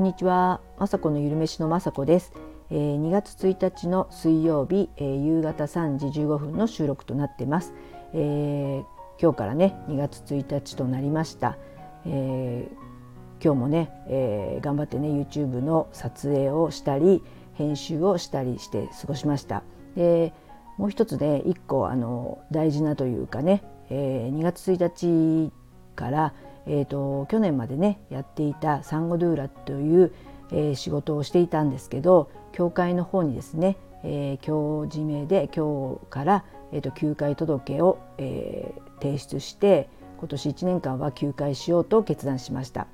こんにちは、まさこのゆるめしのまさこです、えー、2月1日の水曜日、えー、夕方3時15分の収録となってます、えー、今日からね2月1日となりました、えー、今日もね、えー、頑張ってね YouTube の撮影をしたり編集をしたりして過ごしました。でもう一つね一個あの大事なというかね、えー、2月1日からえーと、去年までねやっていたサンゴドゥーラという、えー、仕事をしていたんですけど教会の方にですね、えー、教示名で今日から、えーと、休会届を、えー、提出して今年1年間は休会しようと決断しました、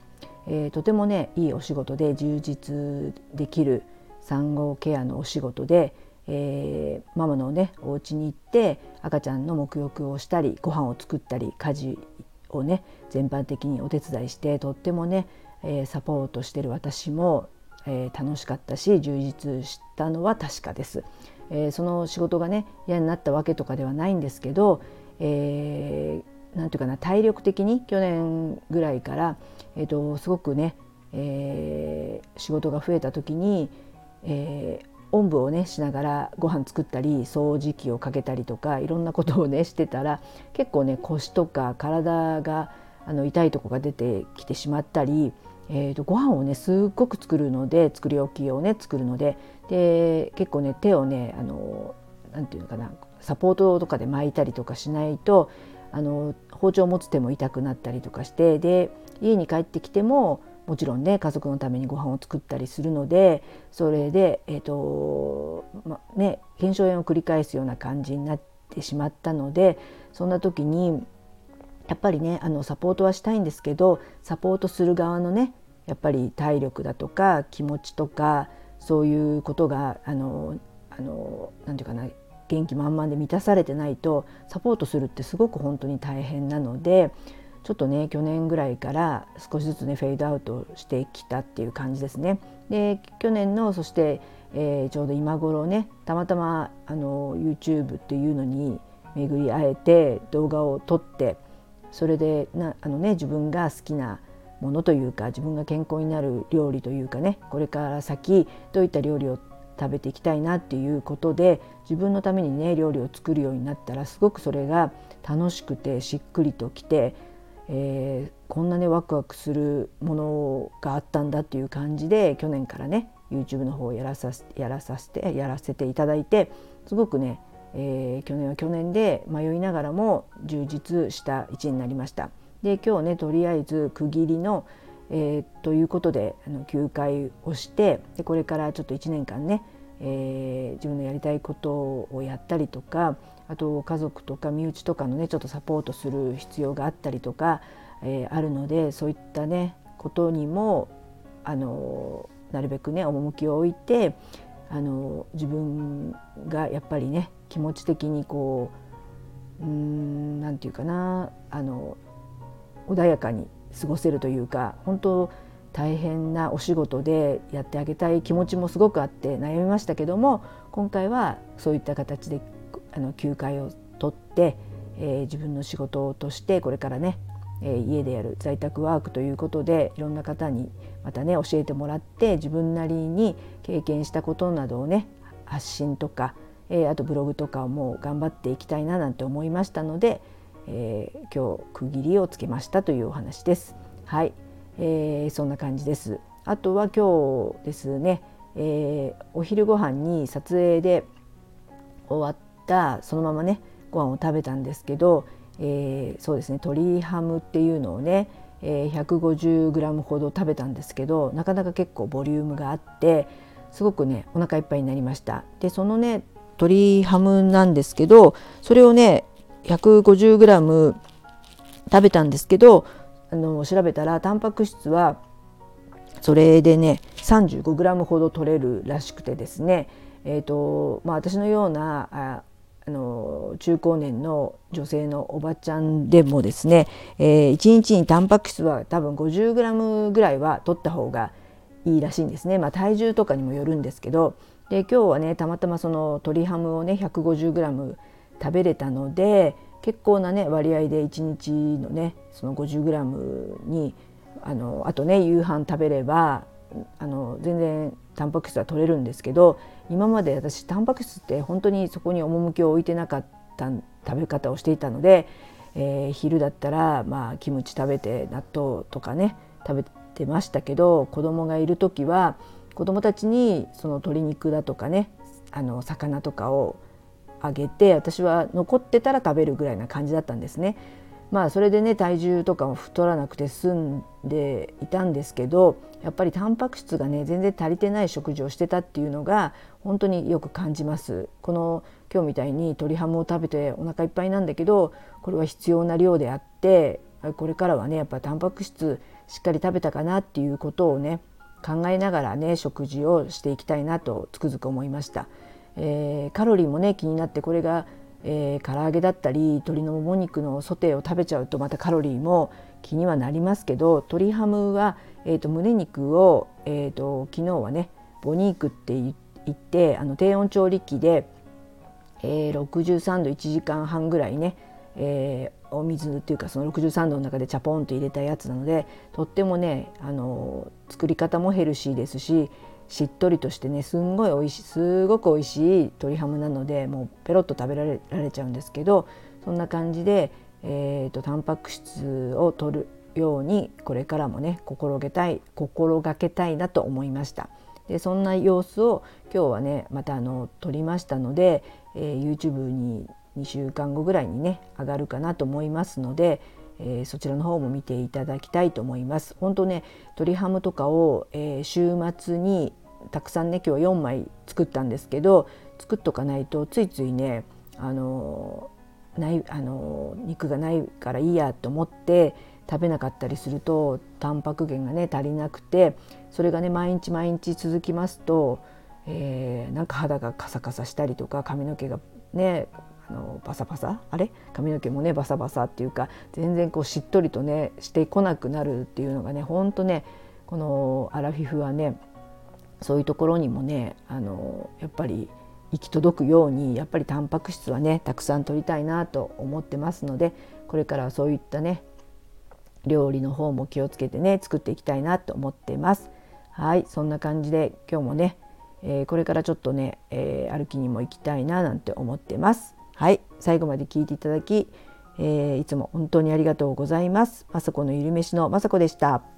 えー、とてもねいいお仕事で充実できる産後ケアのお仕事で、えー、ママのねお家に行って赤ちゃんの沐浴をしたりご飯を作ったり家事をね全般的にお手伝いしてとってもね、えー、サポートしてる私も、えー、楽しかったし充実したのは確かです。えー、その仕事がね嫌になったわけとかではないんですけど、えー、ていうかな体力的に去年ぐらいから、えーと、すごくね、えー、仕事が増えた時に、えー、おんぶをねしながらご飯作ったり掃除機をかけたりとかいろんなことをねしてたら結構ね腰とか体があの痛いとこが出てきてしまったり、えーと、ご飯をねすっごく作るので作り置きをね作るのでで結構ね手をねあのなんていうのかなサポートとかで巻いたりとかしないとあの包丁を持つ手も痛くなったりとかしてで家に帰ってきてももちろんね家族のためにご飯を作ったりするのでそれで、えーとまね、腱鞘炎を繰り返すような感じになってしまったのでそんな時にやっぱりねあのサポートはしたいんですけどサポートする側のねやっぱり体力だとか気持ちとかそういうことがあのあのなんていうかな元気満々で満たされてないとサポートするってすごく本当に大変なのでちょっとね去年ぐらいから少しずつねフェードアウトしてきたっていう感じですね。で去年のそして、えー、ちょうど今頃ねたまたまあの YouTube っていうのに巡り会えて動画を撮ってそれでなあの、ね、自分が好きなものというか自分が健康になる料理というかねこれから先どういった料理を食べていきたいなっていうことで自分のためにね料理を作るようになったらすごくそれが楽しくてしっくりときてえー、こんなねワクワクするものがあったんだっていう感じで去年からね YouTube の方をやらさやらさせてやらせていただいてすごくね、えー、去年は去年で迷いながらも充実した1年になりました。で今日ねとりあえず区切りの、えー、ということであの休会をしてでこれからちょっと1年間ね、えー、自分のやりたいことをやったりとかあと家族とか身内とかのねちょっとサポートする必要があったりとか、えー、あるのでそういったねことにもあのなるべくね趣を置いてあの自分がやっぱりね気持ち的にこううんなんていうかなあの穏やかに過ごせるというか本当大変なお仕事でやってあげたい気持ちもすごくあって悩みましたけども今回はそういった形であの休会を取って、えー、自分の仕事としてこれからね、えー、家でやる在宅ワークということでいろんな方にまたね教えてもらって自分なりに経験したことなどをね発信とか、えー、あとブログとかをもう頑張っていきたいななんて思いましたので、え、今日区切りをつけましたというお話です。はい、えー、そんな感じです。あとは今日ですね、えー、お昼ご飯に撮影で終わったそのままねご飯を食べたんですけど、えー、そうですね鶏ハムっていうのをね、えー、150g ほど食べたんですけどなかなか結構ボリュームがあってすごくねお腹いっぱいになりました。でそのね鶏ハムなんですけどそれをね 150g 食べたんですけどあの調べたらタンパク質はそれでね 35g ほど取れるらしくてですね。えーとまあ、私のようなああの中高年の女性のおばちゃんでもですね、えー、1日にタンパク質は多分 50g ぐらいは取った方がいいらしいんですね、まあ、体重とかにもよるんですけど。で今日はねたまたまその鶏ハムをね 150g 食べれたので結構なね割合で1日のねその 50g にあのあとね夕飯食べればあの全然タンパク質は取れるんですけど今まで私タンパク質って本当にそこに趣を置いてなかった食べ方をしていたので、えー、昼だったらまあキムチ食べて納豆とかね食べてましたけど子供がいる時は子供たちにその鶏肉だとかねあの魚とかをあげて私は残ってたら食べるぐらいな感じだったんですね。まあそれでね体重とかも太らなくて済んでいたんですけどやっぱりタンパク質がね全然足りてない食事をしてたっていうのが本当によく感じますこの今日みたいに鶏ハムを食べてお腹いっぱいなんだけどこれは必要な量であってこれからはねやっぱタンパク質しっかり食べたかなっていうことをね考えながらね食事をしていきたいなとつくづく思いました、えー、カロリーもね気になってこれがえー、唐揚げだったり鶏のもも肉のソテーを食べちゃうとまたカロリーも気にはなりますけど鶏ハムは、えーと、胸肉を、えーと、昨日はねボニークって言ってあの低温調理器で、えー、63度1時間半ぐらいね、えー、お水っていうかその63度の中でチャポンと入れたやつなのでとってもねあの作り方もヘルシーですししっとりとしてねすんごい美味しいすごく美味しい鶏ハムなのでもうペロッと食べられられちゃうんですけどそんな感じで、えーと、タンパク質を取るようにこれからもね心がけたい心がけたいなと思いました。でそんな様子を今日はねまたあの撮りましたので、えー、YouTube に2週間後ぐらいにね上がるかなと思いますので、えー、そちらの方も見ていただきたいと思います。本当ね鶏ハムとかを、えー、週末にたくさんね今日4枚作ったんですけど作っとかないとついついねあのないあの肉がないからいいやと思って食べなかったりするとタンパク源がね足りなくてそれがね毎日毎日続きますと、えー、なんか肌がカサカサしたりとか髪の毛がねあのバサバサあれ髪の毛もねバサバサっていうか全然こうしっとりとねしてこなくなるっていうのがねほんとねこのアラフィフはねそういうところにもねあのやっぱり行き届くようにやっぱりタンパク質はねたくさん取りたいなと思ってますのでこれからはそういったね料理の方も気をつけてね作っていきたいなと思ってます。はいそんな感じで今日もね、えー、これからちょっとね、えー、歩きにも行きたいななんて思ってます。はい最後まで聞いていただき、えー、いつも本当にありがとうございます。まさこのゆるめしのまさこでした。